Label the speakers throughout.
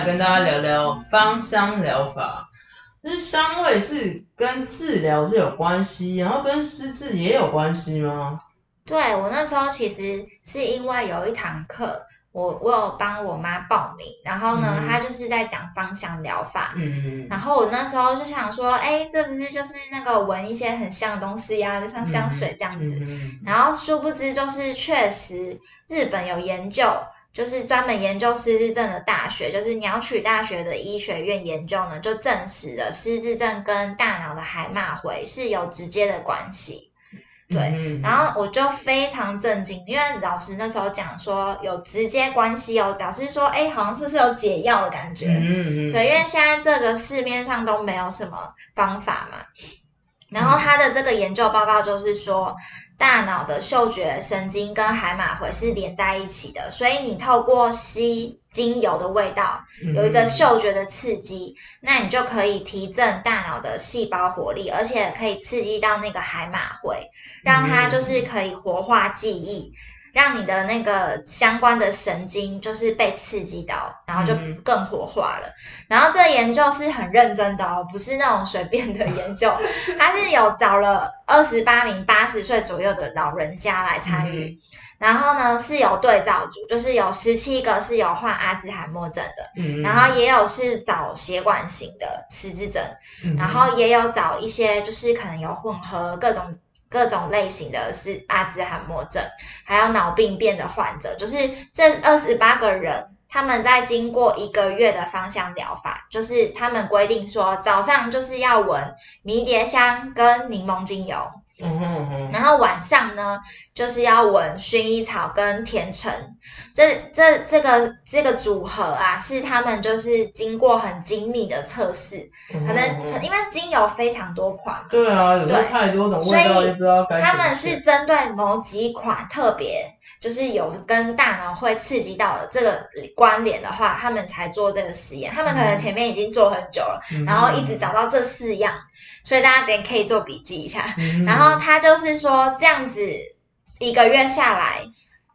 Speaker 1: 来跟大家聊聊芳香疗法。就是香味是跟治疗是有关系，然后跟失智也有关系吗？
Speaker 2: 对我那时候其实是因为有一堂课，我我有帮我妈报名，然后呢，
Speaker 1: 嗯
Speaker 2: 她就是在讲芳香疗法。
Speaker 1: 嗯，
Speaker 2: 然后我那时候就想说，哎，这不是就是那个闻一些很香的东西呀、就像香水这样子。
Speaker 1: 嗯
Speaker 2: 然后殊不知，就是确实日本有研究，就是专门研究失智症的大学，就是鸟取大学的医学院研究呢，就证实了失智症跟大脑的海马回是有直接的关系。对
Speaker 1: 嗯
Speaker 2: 然后我就非常震惊，因为老师那时候讲说有直接关系哦，表示说，哎，好像是不是有解药的感觉？
Speaker 1: 嗯嗯，
Speaker 2: 对，因为现在这个市面上都没有什么方法嘛。然后他的这个研究报告就是说，大脑的嗅觉神经跟海马回是连在一起的，所以你透过吸精油的味道，有一个嗅觉的刺激，那你就可以提振大脑的细胞活力，而且可以刺激到那个海马回，让它就是可以活化记忆。让你的那个相关的神经就是被刺激到，然后就
Speaker 1: 嗯。
Speaker 2: 更活化了。然后这个研究是很认真的哦，不是那种随便的研究，它是有找了二十八名八十岁左右的老人家来参与。然后呢，是有对照组，就是有十七个是有患阿兹海默症的，
Speaker 1: 嗯，
Speaker 2: 然后也有是找血管型的失智症，
Speaker 1: 嗯。
Speaker 2: 然后也有找一些就是可能有混合各种各种类型的是阿兹海默症，还有脑病变的患者，就是这二十八个人。他们在经过一个月的芳香疗法，就是他们规定说早上就是要闻迷迭香跟柠檬精油，
Speaker 1: 嗯哼嗯哼，
Speaker 2: 然后晚上呢，就是要闻薰衣草跟甜橙，这这这个这个组合啊，是他们就是经过很精密的测试，
Speaker 1: 嗯
Speaker 2: 可能可因为精油非常多款，
Speaker 1: 对啊，有太多种味道，
Speaker 2: 所以
Speaker 1: 也不知道该
Speaker 2: 他们是针对某几款特别。就是有跟大脑会刺激到的这个关联的话，他们才做这个实验。他们可能前面已经做很久了，
Speaker 1: 嗯。
Speaker 2: 然后一直找到这四样，所以大家等可以做笔记一下。
Speaker 1: 嗯
Speaker 2: 然后他就是说这样子一个月下来，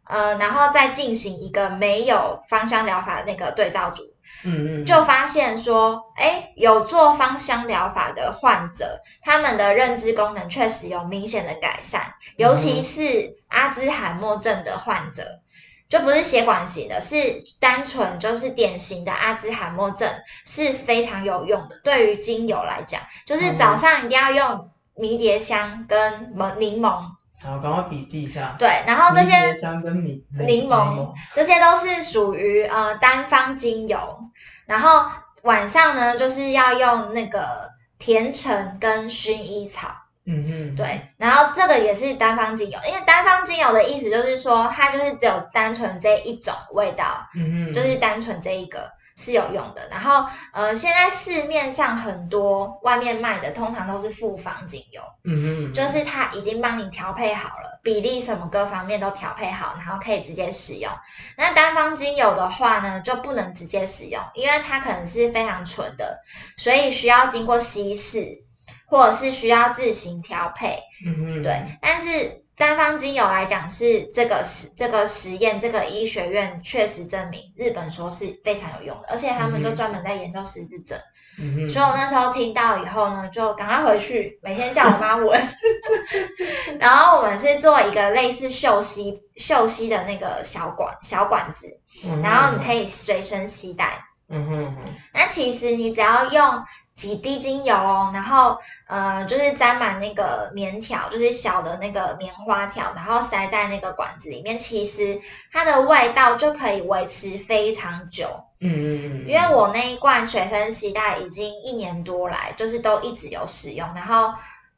Speaker 2: 呃，然后再进行一个没有芳香疗法的那个对照组，
Speaker 1: 嗯嗯，
Speaker 2: 就发现说，哎，有做芳香疗法的患者，他们的认知功能确实有明显的改善，尤其是阿兹海默症的患者。就不是血管型的，是单纯就是典型的阿兹海默症是非常有用的。对于精油来讲，就是早上一定要用迷迭香跟檬柠檬，
Speaker 1: 好，赶快笔记一下。
Speaker 2: 对，然后这些
Speaker 1: 迷迭香跟柠
Speaker 2: 柠檬，这些都是属于呃单方精油，然后晚上呢就是要用那个甜橙跟薰衣草，
Speaker 1: 嗯嗯，
Speaker 2: 对，然后这个也是单方精油，因为单方精油的意思就是说它就是只有单纯这一种味道，
Speaker 1: 嗯嗯，
Speaker 2: 就是单纯这一个是有用的。然后呃，现在市面上很多外面卖的通常都是复方精油，
Speaker 1: 嗯嗯，
Speaker 2: 就是它已经帮你调配好了，比例什么各方面都调配好，然后可以直接使用。那单方精油的话呢，就不能直接使用，因为它可能是非常纯的，所以需要经过稀释，或者是需要自行调配。
Speaker 1: 嗯哼，
Speaker 2: 对，但是单方精油来讲是这个实这个实验，这个医学院确实证明日本说是非常有用的，而且他们就专门在研究失智症。
Speaker 1: 嗯哼，
Speaker 2: 所以我那时候听到以后呢，就赶快回去，每天叫我妈闻。然后我们是做一个类似嗅吸嗅吸的那个小管小管子，然后你可以随身携带。
Speaker 1: 嗯哼嗯哼，
Speaker 2: 那其实你只要用几滴精油哦，然后呃就是沾满那个棉条，就是小的那个棉花条，然后塞在那个管子里面，其实它的味道就可以维持非常久。
Speaker 1: 嗯嗯嗯，
Speaker 2: 因为我那一罐随身携带已经一年多来，就是都一直有使用。然后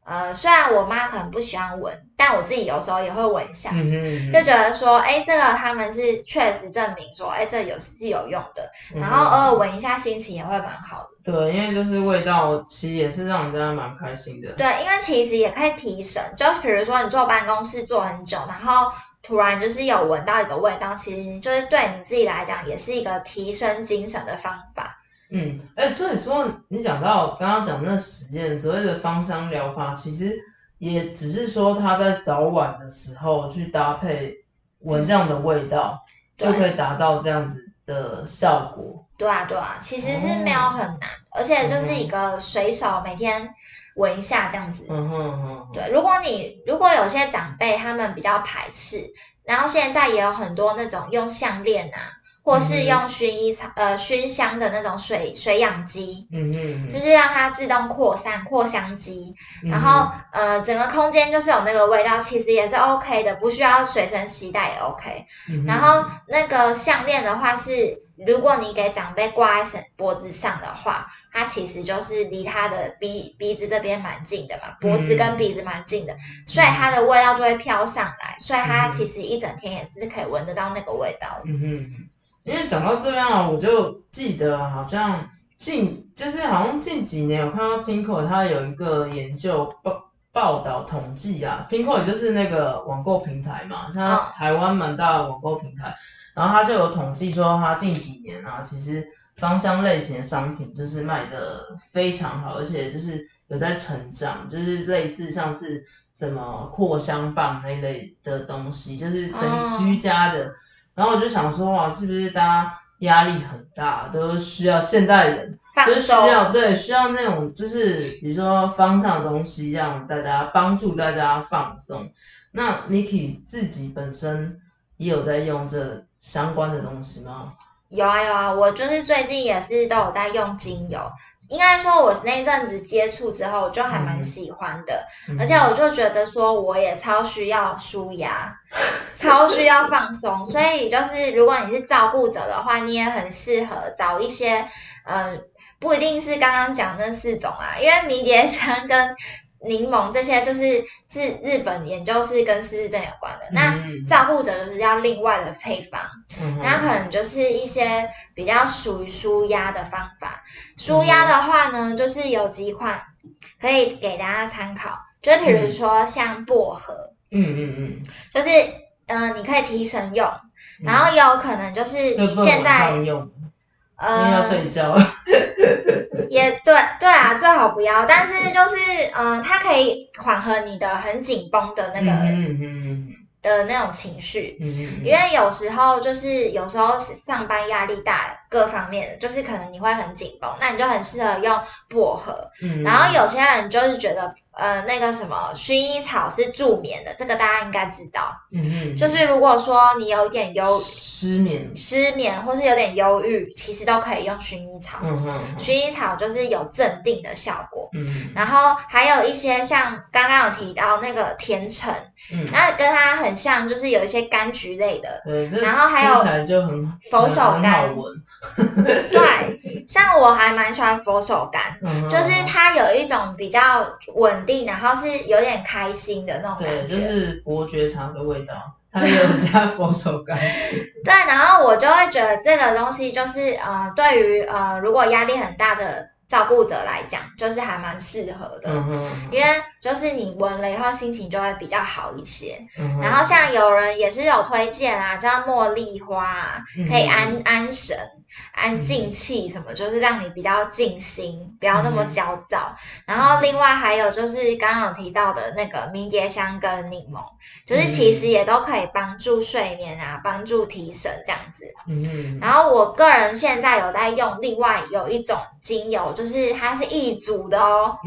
Speaker 2: 呃，虽然我妈可能不喜欢闻，但我自己有时候也会闻一下。
Speaker 1: 嗯哼，
Speaker 2: 就觉得说，哎，这个他们是确实证明说，哎，这有是有用的，
Speaker 1: 嗯
Speaker 2: 然后偶尔闻一下，心情也会蛮好的。
Speaker 1: 对，因为就是味道其实也是让人家蛮开心的。
Speaker 2: 对，因为其实也可以提神，就比如说你坐办公室坐很久，然后突然就是有闻到一个味道，其实就是对你自己来讲也是一个提升精神的方法。
Speaker 1: 嗯，哎，所以说你讲到刚刚讲那实验，所谓的芳香疗法，其实也只是说他在早晚的时候去搭配闻这样的味道，
Speaker 2: 对
Speaker 1: 就可以达到这样子的效果。
Speaker 2: 对啊，对啊，其实是没有很难，而且就是一个随手每天闻一下这样子。
Speaker 1: 嗯哼嗯哼，
Speaker 2: 对，如果你如果有些长辈他们比较排斥，然后现在也有很多那种用项链啊，或是
Speaker 1: 嗯。
Speaker 2: 用薰衣草呃熏香的那种水水养机，
Speaker 1: 嗯嗯，
Speaker 2: 就是让它自动扩散扩香机，
Speaker 1: 嗯
Speaker 2: 然后呃整个空间就是有那个味道，其实也是 OK 的，不需要随身携带也 OK。然后那个项链的话是，如果你给长辈挂在身脖子上的话，它其实就是离他的鼻鼻子这边蛮近的嘛，脖子跟鼻子蛮近的，所以它的味道就会飘上来，所以它其实一整天也是可以闻得到那个味道的。
Speaker 1: 嗯哼，因为讲到这边啊，我就记得好像近就是好像近几年我看到 Pinko 它有一个研究报报道统计啊，Pinko 也就是那个网购平台嘛，像
Speaker 2: 嗯
Speaker 1: 台湾蛮大的网购平台，然后它就有统计说它近几年啊，其实芳香类型的商品就是卖的非常好，而且就是有在成长，就是类似像是什么扩香棒那一类的东西，就是等
Speaker 2: 哦
Speaker 1: 于居家的。然后我就想说，哇，是不是大家压力很大，都需要现代人
Speaker 2: 放
Speaker 1: 就是需，要对需要那种就是比如说方向的东西，让大家帮助大家放松。那 Niki 自己本身也有在用这相关的东西吗？
Speaker 2: 有啊有啊，我就是最近也是都有在用精油。应该说，我那阵子接触之后，我就还蛮
Speaker 1: 嗯
Speaker 2: 喜欢的。
Speaker 1: 嗯
Speaker 2: 而且我就觉得说，我也超需要舒压，超需要放松。所以就是，如果你是照顾者的话，你也很适合找一些，呃，不一定是刚刚讲那四种啊，因为迷迭香跟柠檬这些就是是日本研究是跟失智症有关的。那
Speaker 1: 嗯。
Speaker 2: 照顾者就是要另外的配方。
Speaker 1: 嗯
Speaker 2: 那可能就是一些比较属于舒压的方法。舒压的话呢，就是有几款可以给大家参考，就是比如说像薄荷，
Speaker 1: 嗯嗯嗯，
Speaker 2: 就是嗯、呃你可以提神用，然后也有可能就是你现在
Speaker 1: 因为要
Speaker 2: 呃
Speaker 1: 睡觉。
Speaker 2: 也对对啊，最好不要，但是就是嗯、呃它可以缓和你的很紧绷的那个、
Speaker 1: 嗯嗯
Speaker 2: 的那种情绪。因为有时候就是有时候上班压力大，各方面的，就是可能你会很紧绷，那你就很适合用薄荷。
Speaker 1: 嗯，
Speaker 2: 然后有些人就是觉得，呃，那个什么薰衣草是助眠的，这个大家应该知道。
Speaker 1: 嗯嗯，
Speaker 2: 就是如果说你有点忧
Speaker 1: 失眠。
Speaker 2: 失眠或是有点忧郁，其实都可以用薰衣草。
Speaker 1: 嗯哼，
Speaker 2: 薰衣草就是有镇定的效果。
Speaker 1: 嗯
Speaker 2: 然后还有一些像刚刚有提到那个甜橙，
Speaker 1: 嗯，
Speaker 2: 那跟它很像，就是有一些柑橘类的，
Speaker 1: 对，
Speaker 2: 然后还有
Speaker 1: 就很
Speaker 2: 佛手
Speaker 1: 很好
Speaker 2: 柑
Speaker 1: 闻。
Speaker 2: 对，像我还蛮喜欢佛手柑，
Speaker 1: 嗯
Speaker 2: 就是它有一种比较稳定，然后是有点开心的那种
Speaker 1: 对，
Speaker 2: 感觉。
Speaker 1: 就是伯爵茶的味道，它也有加佛手柑。
Speaker 2: 对，然后我就会觉得这个东西就是呃，对于呃如果压力很大的照顾者来讲，就是还蛮适合的。
Speaker 1: 嗯哼，
Speaker 2: 因为就是你闻了以后心情就会比较好一些，
Speaker 1: 嗯哼
Speaker 2: 然后像有人也是有推荐啊，叫茉莉花啊，可以安安神，安静气什么，就是让你比较静心，不要那么焦躁。然后另外还有就是刚刚有提到的那个迷迭香跟柠檬，就是其实也都可以帮助睡眠啊，帮助提神这样子。嗯然后我个人现在有在用另外有一种精油，就是它是一组的哦，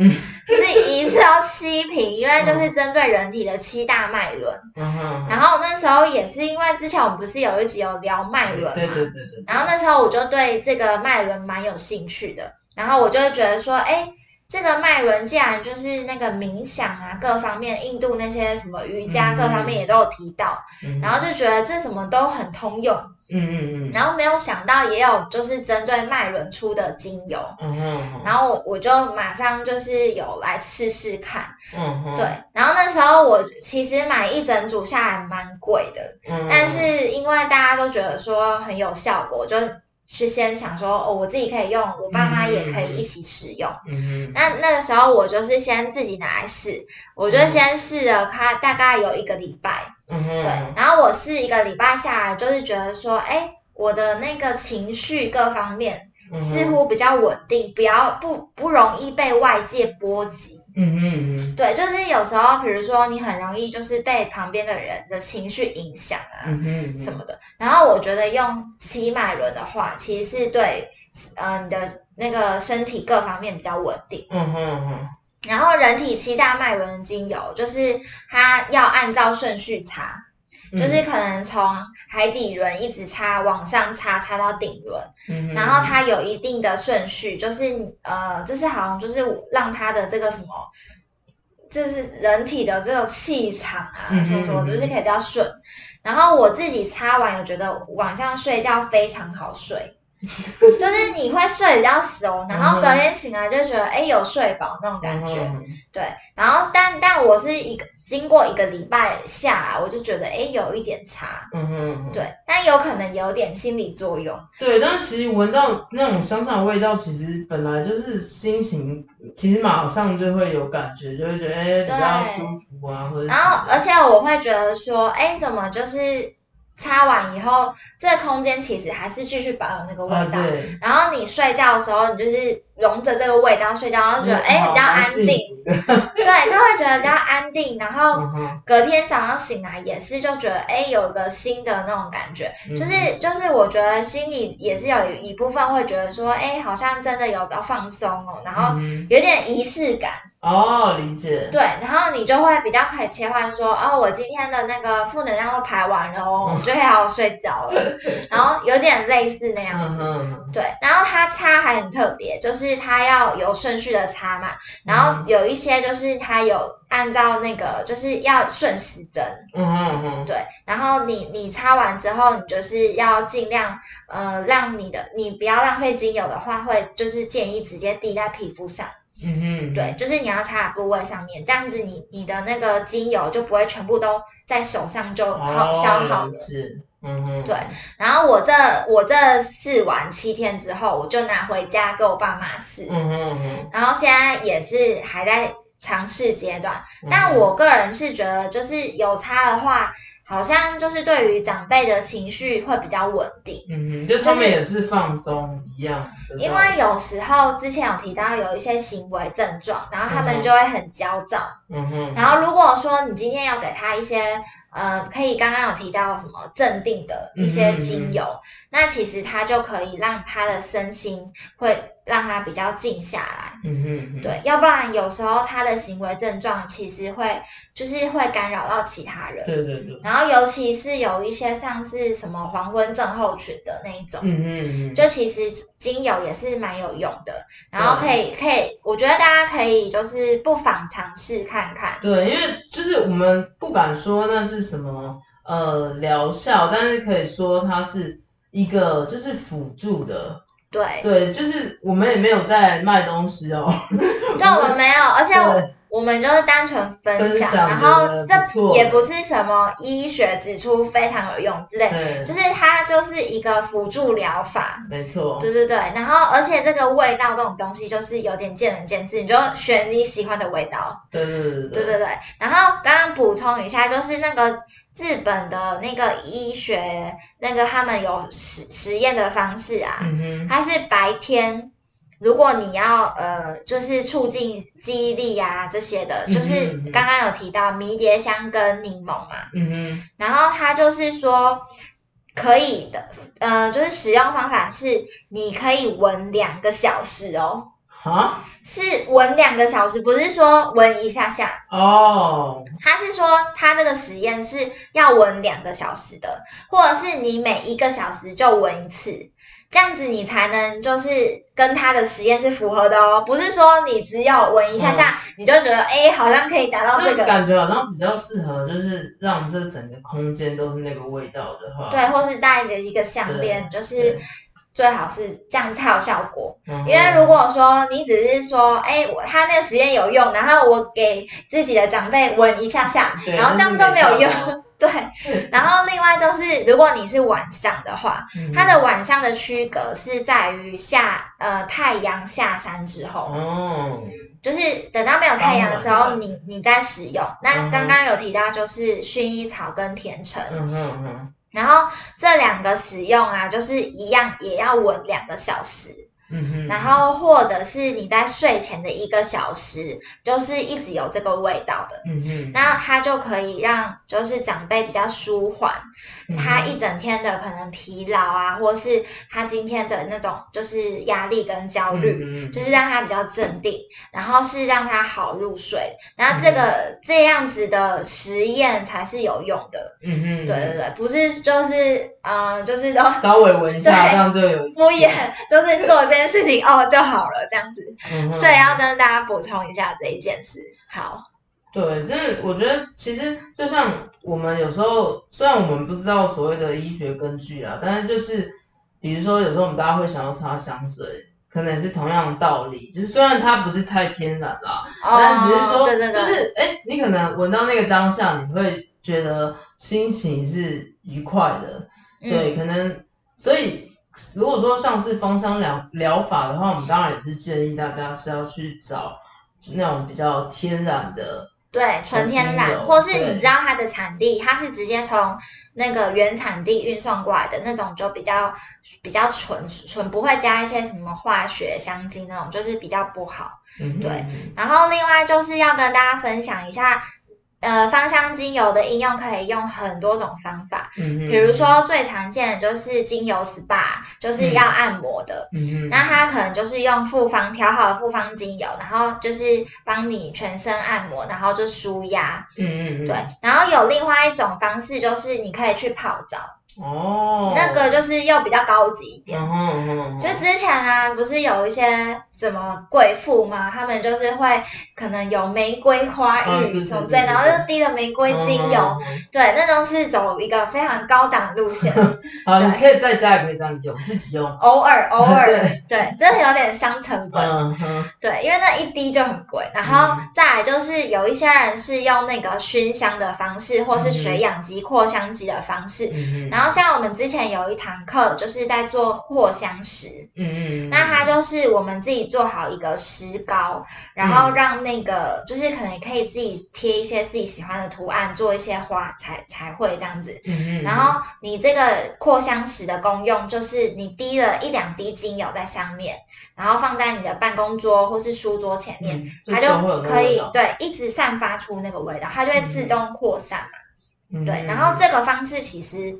Speaker 2: 是一次要七瓶，因为就是针对人体的七大脉轮。嗯然后那时候也是因为之前我们不是有一集有聊脉轮嘛，
Speaker 1: 对对对对。
Speaker 2: 然后那时候我就对这个脉轮蛮有兴趣的，然后我就觉得说，哎，这个脉轮既然就是那个冥想啊，各方面，印度那些什么瑜伽各方面也都有提到，然后就觉得这什么都很通用。嗯嗯嗯，然后没有想到也有就是针对麦伦出的精油，嗯哼，然后我就马上就是有来试试看，嗯哼，对，然后那时候我其实买一整组下来蛮贵的，嗯，但是因为大家都觉得说很有效果，就是先想说哦我自己可以用，我爸妈也可以一起使用，嗯哼，那那个时候我就是先自己拿来试，我就先试了它大概有一个礼拜。对，然后我是一个礼拜下来，就是觉得说，哎，我的那个情绪各方面似乎比较稳定，比较不不容易被外界波及。嗯嗯嗯。对，就是有时候，比如说你很容易就是被旁边的人的情绪影响啊，什么的。然后我觉得用七脉轮的话，其实是对，呃，你的那个身体各方面比较稳定。嗯哼哼。然后人体七大脉轮精油，就是它要按照顺序擦，就是可能从海底轮一直擦往上擦，擦到顶轮，然后它有一定的顺序，就是呃，就是好像就是让它的这个什么，就是人体的这个气场啊，什么什么，就是可以比较顺。然后我自己擦完，有觉得晚上睡觉非常好睡。就是你会睡比较熟，然后隔天醒来就觉得哎有睡饱那种感觉，对。然后但但我是一个经过一个礼拜下来，我就觉得哎有一点差，嗯哼，对。但有可能有点心理作用。
Speaker 1: 对，但其实闻到那种香草味道，其实本来就是心情，其实马上就会有感觉，就会觉得哎比较舒服啊，或者。
Speaker 2: 然后而且我会觉得说哎怎么就是。擦完以后，这个空间其实还是继续保有那个味道。然后你睡觉的时候，你就是融着这个味道睡觉，然后觉得哎比较安定。对，就会觉得比较安定。然后隔天早上醒来也是就觉得哎有个新的那种感觉，就是就是我觉得心里也是有一部分会觉得说哎好像真的有到放松哦，然后有点仪式感。
Speaker 1: 哦，理解。
Speaker 2: 对，然后你就会比较可以切换说，哦，我今天的那个负能量都排完了哦，我就可以好好睡觉了。然后有点类似那样子。对，然后它擦还很特别，就是它要有顺序的擦嘛。然后有一些就是它有按照那个，就是要顺时针。嗯嗯嗯。对，然后你你擦完之后，你就是要尽量呃让你的你不要浪费精油的话，会就是建议直接滴在皮肤上。嗯哼，对，就是你要擦的部位上面，这样子你你的那个精油就不会全部都在手上就好消耗了。是，嗯哼，对。然后我这我这试完七天之后，我就拿回家给我爸妈试。嗯哼哼。然后现在也是还在尝试阶段，但我个人是觉得，就是有擦的话。好像就是对于长辈的情绪会比较稳定，
Speaker 1: 嗯，就他们也是放松一样。
Speaker 2: 因为有时候之前有提到有一些行为症状，然后他们就会很焦躁，嗯哼。然后如果说你今天要给他一些。呃，可以刚刚有提到什么镇定的一些精油，那其实它就可以让他的身心会让他比较静下来。嗯嗯，对，要不然有时候他的行为症状其实会就是会干扰到其他人。
Speaker 1: 对对对。
Speaker 2: 然后尤其是有一些像是什么黄昏症候群的那一种，嗯嗯嗯，就其实精油也是蛮有用的。然后可以可以，我觉得大家可以就是不妨尝试看看。
Speaker 1: 对，因为就是我们不敢说那是。什么呃疗效？但是可以说它是一个就是辅助的，
Speaker 2: 对
Speaker 1: 对，就是我们也没有在卖东西哦。
Speaker 2: 对，我们没有，而且我 们就是单纯分
Speaker 1: 分
Speaker 2: 享，然后这也不是什么医学指出非常有用之类，就是它就是一个辅助疗法。
Speaker 1: 没错，
Speaker 2: 对对对，然后而且这个味道这种东西就是有点见仁见智，你就选你喜欢的味道。
Speaker 1: 对对对
Speaker 2: 对对对，然后刚刚补充一下，就是那个日本的那个医学，那个他们有实实验的方式啊，
Speaker 1: 嗯，
Speaker 2: 它是白天，如果你要呃，就是促进记忆力啊这些的，就是刚刚有提到迷迭香跟柠檬嘛，
Speaker 1: 嗯嗯，
Speaker 2: 然后它就是说可以的，呃，就是使用方法是你可以闻两个小时哦，
Speaker 1: 啊，
Speaker 2: 是闻两个小时，不是说闻一下下。
Speaker 1: 哦，
Speaker 2: 他是说，他这个实验是要闻两个小时的，或者是你每一个小时就闻一次，这样子你才能就是跟他的实验是符合的哦。不是说你只有闻一下下，你就觉得哎、好像可以达到这
Speaker 1: 那
Speaker 2: 个，
Speaker 1: 感觉好像比较适合，就是让这整个空间都是那个味道的话，
Speaker 2: 对，或是戴着一个项链，就是最好是这样才有效果。
Speaker 1: 嗯，
Speaker 2: 因为如果说你只是说，哎、我他那个实验有用，然后我给自己的长辈闻一下下，然后这样就没有用。对，然后另外就是，如果你是晚上的话，
Speaker 1: 嗯。
Speaker 2: 它的晚上的区隔是在于下呃太阳下山之后，
Speaker 1: 哦，
Speaker 2: 就是等到没有太阳的时候，你你再使用。那刚刚有提到就是薰衣草跟甜橙，
Speaker 1: 嗯哼嗯，
Speaker 2: 然后这两个使用啊，就是一样也要闻两个小时。然后或者是你在睡前的一个小时，就是一直有这个味道的，
Speaker 1: 嗯哼，
Speaker 2: 那它就可以让就是长辈比较舒缓他一整天的可能疲劳啊，或是他今天的那种就是压力跟焦虑。就是让他比较镇定，然后是让他好入睡，然后这个、这样子的实验才是有用的。
Speaker 1: 嗯嗯，
Speaker 2: 对对对，不是就是嗯、呃就是都
Speaker 1: 稍微闻一下，这样就有
Speaker 2: 敷衍，就是做这件事情哦就好了这样子。
Speaker 1: 嗯
Speaker 2: 所以要跟大家补充一下这一件事。好，
Speaker 1: 对，就是我觉得其实就像我们有时候，虽然我们不知道所谓的医学根据啊，但是就是比如说有时候我们大家会想要擦香水，可能也是同样的道理，就是虽然它不是太天然啦，但只是说，就是哎，你可能闻到那个当下，你会觉得心情是愉快的，
Speaker 2: 嗯。
Speaker 1: 对，可能所以如果说像是芳香疗疗法的话，我们当然也是建议大家是要去找那种比较天然的，
Speaker 2: 对纯天然，或是你知道它的产地，它是直接从那个原产地运送过来的那种，就比较比较纯纯，不会加一些什么化学香精那种，就是比较不好。
Speaker 1: 嗯，
Speaker 2: 对然后另外就是要跟大家分享一下。呃，芳香精油的应用可以用很多种方法，
Speaker 1: 嗯，
Speaker 2: 比如说最常见的就是精油 SPA，就是要按摩的，
Speaker 1: 嗯，
Speaker 2: 那它可能就是用复方调好的复方精油，然后就是帮你全身按摩，然后就舒压。
Speaker 1: 嗯嗯嗯，
Speaker 2: 对，然后有另外一种方式，就是你可以去泡澡，
Speaker 1: 哦，
Speaker 2: 那个就是又比较高级一点。
Speaker 1: 嗯嗯，嗯
Speaker 2: 就之前啊，不是有一些什么贵妇吗？他们就是会可能有玫瑰花浴什么之类，然后就滴了玫瑰精油，对，那都是走一个非常高档路线，
Speaker 1: 嗯 好，
Speaker 2: 对。
Speaker 1: 你可以在家也可以这样用，自己用，
Speaker 2: 偶尔 偶尔，
Speaker 1: 对。
Speaker 2: 对，真的有点伤成本。
Speaker 1: 嗯哼，
Speaker 2: 对，因为那一滴就很贵，然后再来就是有一些人是用那个熏香的方式，或是水养机、扩香机的方式。
Speaker 1: 嗯，
Speaker 2: 然后像我们之前有一堂课，就是在做扩香石，
Speaker 1: 嗯嗯，
Speaker 2: 那它就是我们自己做好一个石膏，然后让那个就是可能可以自己贴一些自己喜欢的图案，做一些花彩彩绘这样子。
Speaker 1: 嗯嗯，
Speaker 2: 然后你这个扩香石的功用就是你滴了一两滴精油在上面，然后放在你的办公桌或是书桌前面，
Speaker 1: 嗯，
Speaker 2: 它
Speaker 1: 就
Speaker 2: 可以对一直散发出那个味道，它就会自动扩散嘛。
Speaker 1: 嗯
Speaker 2: 对，然后这个方式其实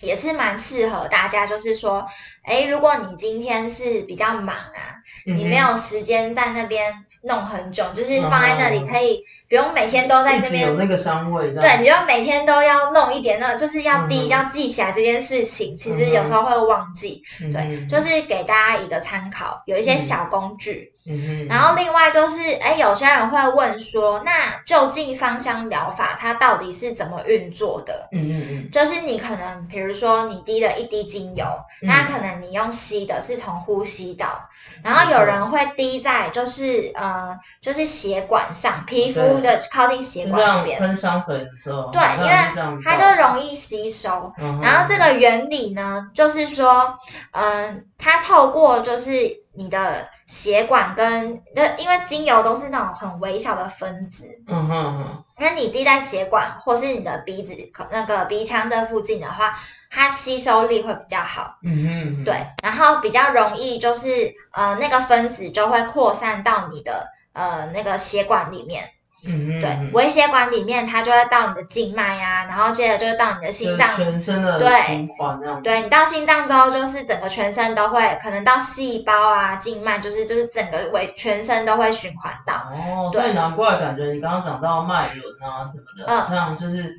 Speaker 2: 也是蛮适合大家，就是说，哎，如果你今天是比较忙啊，
Speaker 1: 嗯
Speaker 2: 你没有时间在那边弄很久，就是放在那里可以不用每天都在那边
Speaker 1: 有那个香味，
Speaker 2: 对，你就每天都要弄一点，那就是要滴，
Speaker 1: 嗯。
Speaker 2: 要记起来这件事情。其实
Speaker 1: 嗯
Speaker 2: 有时候会忘记，
Speaker 1: 嗯
Speaker 2: 对，就是给大家一个参考，有一些小工具，
Speaker 1: 嗯哼，
Speaker 2: 然后另外就是，哎，有些人会问说，那究竟芳香疗法它到底是怎么运作的？
Speaker 1: 嗯嗯嗯，
Speaker 2: 就是你可能，比如说你滴了一滴精油，
Speaker 1: 嗯。
Speaker 2: 那可能你用吸的是从呼吸道，然后有人会滴在就是呃就是血管上，皮肤的靠近血管那边，
Speaker 1: 喷香水的时候，
Speaker 2: 对，因为它就容易吸收。
Speaker 1: 嗯
Speaker 2: 然后这个原理呢，就是说，嗯、它透过就是你的血管跟那，因为精油都是那种很微小的分子，
Speaker 1: 嗯哼嗯哼，
Speaker 2: 因为你滴在血管或是你的鼻子可那个鼻腔这附近的话，它吸收力会比较好，
Speaker 1: 嗯哼，
Speaker 2: 对，然后比较容易就是呃那个分子就会扩散到你的呃那个血管里面，对微血管里面它就会到你的静脉呀、然后接着就会到你的心脏。
Speaker 1: 全身的
Speaker 2: 对
Speaker 1: 循环这样，
Speaker 2: 对你到心脏之后，就是整个全身都会，可能到细胞啊、静脉，就是就是整个为全身都会循环到。
Speaker 1: 哦，所以难怪感觉你刚刚讲到脉轮啊什么的，
Speaker 2: 嗯
Speaker 1: 这样就是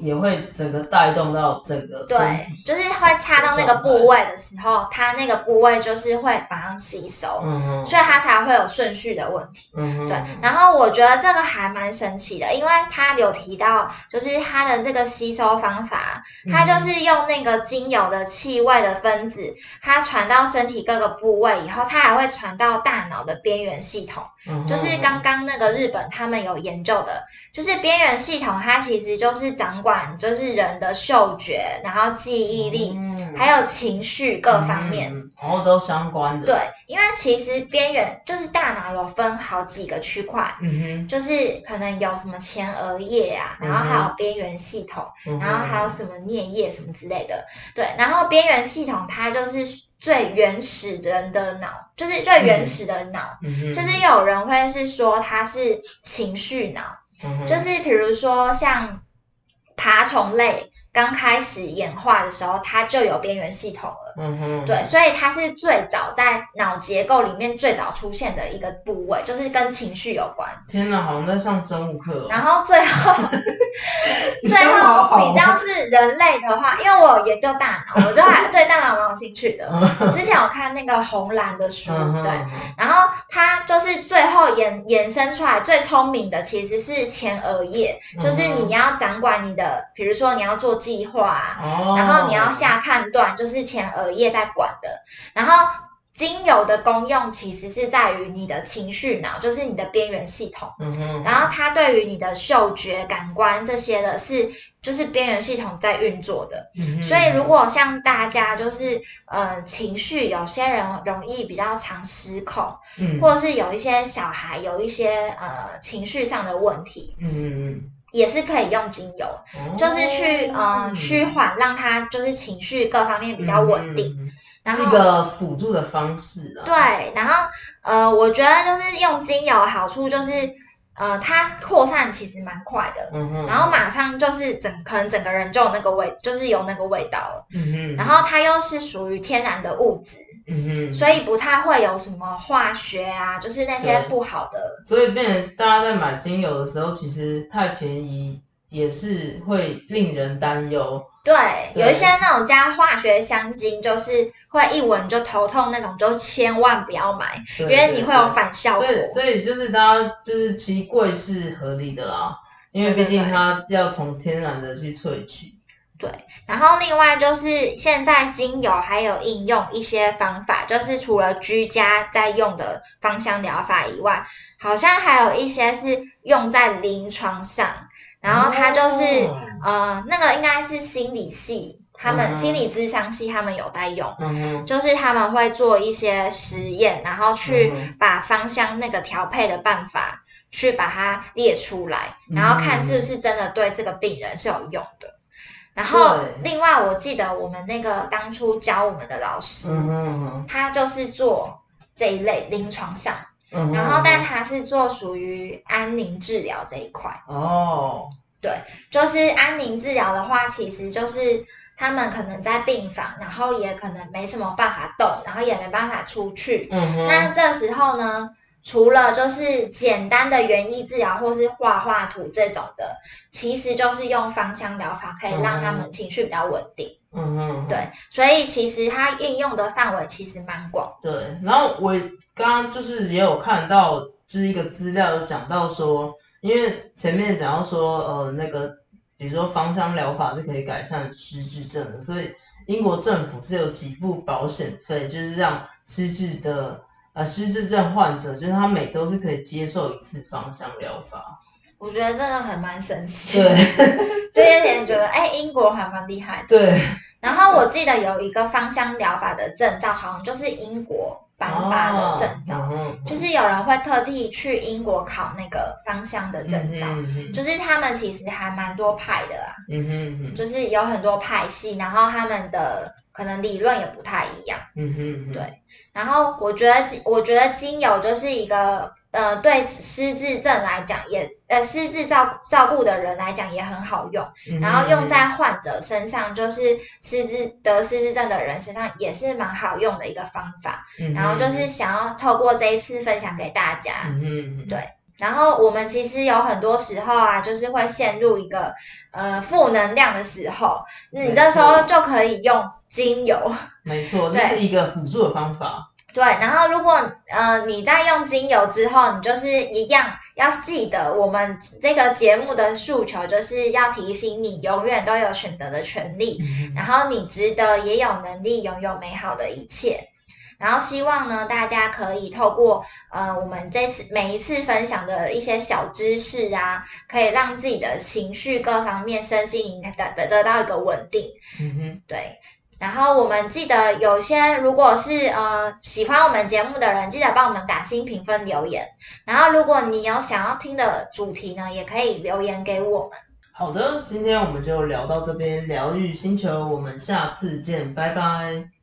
Speaker 1: 也会整个带动到整个身
Speaker 2: 对
Speaker 1: 体，，
Speaker 2: 就是会擦到那个部位的时候，它那个部位就是会马上吸收，
Speaker 1: 嗯嗯，
Speaker 2: 所以它才会有顺序的问题。
Speaker 1: 嗯嗯，
Speaker 2: 对，然后我觉得这个还蛮神奇的，因为它有提到，就是它的这个吸收方法，它
Speaker 1: 嗯
Speaker 2: 就是用那个精油的气味的分子，它传到身体各个部位以后，它还会传到大脑的边缘系统。就是刚刚那个日本他们有研究的，就是边缘系统，它其实就是掌管就是人的嗅觉，然后记忆力，
Speaker 1: 嗯。
Speaker 2: 还有情绪各方面。
Speaker 1: 嗯，然后都相关的，，
Speaker 2: 对，因为其实边缘就是大脑有分好几个区块，
Speaker 1: 嗯
Speaker 2: 就是可能有什么前额叶啊，然后还有边缘系统，
Speaker 1: 哼，
Speaker 2: 然后还有什么颞叶什么之类的。对，然后边缘系统它就是最原始人的脑，就是最原始的脑。
Speaker 1: 嗯，
Speaker 2: 就是有人会是说它是情绪脑，
Speaker 1: 嗯
Speaker 2: 就是比如说像爬虫类刚开始演化的时候，它就有边缘系统了。
Speaker 1: 嗯哼，
Speaker 2: 对，所以它是最早在脑结构里面最早出现的一个部位，就是跟情绪有关。
Speaker 1: 天哪，好像在上生物课哦，
Speaker 2: 然后最后，最后比较是人类的话，因为我有研究大脑，我就还对大脑蛮有兴趣的。之前有看那个红蓝的书，
Speaker 1: 嗯，
Speaker 2: 对，然后它就是最后衍衍生出来最聪明的其实是前额叶，就是你要掌管你的，比如说你要做计划啊，
Speaker 1: 哦，
Speaker 2: 然后你要下判断，就是前额叶在管的。然后精油的功用其实是在于你的情绪脑，就是你的边缘系统。
Speaker 1: 嗯哼，
Speaker 2: 然后它对于你的嗅觉、感官这些的是，就是边缘系统在运作的。
Speaker 1: 嗯
Speaker 2: 所以如果像大家就是呃情绪，有些人容易比较常失控，
Speaker 1: 嗯
Speaker 2: 或者是有一些小孩有一些呃情绪上的问题，
Speaker 1: 嗯嗯
Speaker 2: 也是可以用精油，
Speaker 1: 嗯，
Speaker 2: 就是去呃趋缓，让他就是情绪各方面比较稳定。
Speaker 1: 嗯，
Speaker 2: 然后
Speaker 1: 一个辅助的方式啊，
Speaker 2: 对，然后呃，我觉得就是用精油好处就是呃，它扩散其实蛮快的。
Speaker 1: 嗯，
Speaker 2: 然后马上就是整，可能整个人就有那个味，就是有那个味道了。
Speaker 1: 嗯哼，
Speaker 2: 然后它又是属于天然的物质，
Speaker 1: 嗯哼，
Speaker 2: 所以不太会有什么化学啊，就是那些不好的。
Speaker 1: 所以变成大家在买精油的时候，其实太便宜也是会令人担忧。
Speaker 2: 对，
Speaker 1: 对
Speaker 2: 有一些那种加化学香精，就是会一闻就头痛那种，就千万不要买，
Speaker 1: 因
Speaker 2: 因为你会有反效果
Speaker 1: 所。以所以就是大家就是其实贵是合理的啦，因为
Speaker 2: 对对
Speaker 1: 毕竟它要从天然的去萃取。
Speaker 2: 对，然后另外就是现在精油还有应用一些方法，就是除了居家在用的芳香疗法以外，好像还有一些是用在临床上，然后它就是、
Speaker 1: 哦
Speaker 2: 呃那个应该是心理系，他们、
Speaker 1: 嗯
Speaker 2: 心理咨商系他们有在用。
Speaker 1: 嗯，
Speaker 2: 就是他们会做一些实验，然后去把芳香那个调配的办法去把它列出来，然后看是不是真的对这个病人是有用的。然后另外，我记得我们那个当初教我们的老师，
Speaker 1: 嗯哼嗯哼。
Speaker 2: 他就是做这一类临床上，
Speaker 1: 嗯，
Speaker 2: 然后但他是做属于安宁治疗这一块。
Speaker 1: 哦，对
Speaker 2: 就是安宁治疗的话，其实就是他们可能在病房，然后也可能没什么办法动，然后也没办法出去。
Speaker 1: 嗯哼，
Speaker 2: 那这时候呢，除了就是简单的园艺治疗或是画画图这种的，其实就是用芳香疗法可以让他们情绪比较稳定。
Speaker 1: 嗯嗯，
Speaker 2: 对，所以其实它应用的范围其实蛮广。
Speaker 1: 对，然后我刚刚就是也有看到，就是一个资料有讲到说，因为前面讲到说，呃，那个比如说芳香疗法是可以改善失智症的，所以英国政府是有给付保险费，就是让失智的呃失智症患者，就是他每周是可以接受一次芳香疗法。
Speaker 2: 我觉得这个很蛮神奇。
Speaker 1: 对，
Speaker 2: 这些人觉得，哎，英国还蛮厉害的。
Speaker 1: 对。
Speaker 2: 然后我记得有一个芳香疗法的证照，好像就是英国颁发的证照，就是有人会特地去英国考那个芳香的证照，就是他们其实还蛮多派的啦，嗯哼，就是有很多派系，然后他们的可能理论也不太一样，嗯哼，对。然后我觉得，我觉得精油就是一个。呃，对失智症来讲也，呃，失智照照顾的人来讲也很好用，然后用在患者身上，就是失智得失智症的人身上也是蛮好用的一个方法。然后就是想要透过这一次分享给大家，嗯对。然后我们其实有很多时候啊，就是会陷入一个呃负能量的时候，你这时候就可以用精油。
Speaker 1: 没错，这是一个辅助的方法。
Speaker 2: 对，然后如果呃你在用精油之后，你就是一样要记得我们这个节目的诉求，就是要提醒你永远都有选择的权利，然后你值得也有能力拥有美好的一切。然后希望呢，大家可以透过呃我们这次每一次分享的一些小知识啊，可以让自己的情绪各方面身心灵得得得到一个稳定。嗯哼，对。然后我们记得有些，如果是呃喜欢我们节目的人，记得帮我们打新评分留言。然后如果你有想要听的主题呢，也可以留言给我们。
Speaker 1: 好的，今天我们就聊到这边，疗愈星球，我们下次见，拜拜。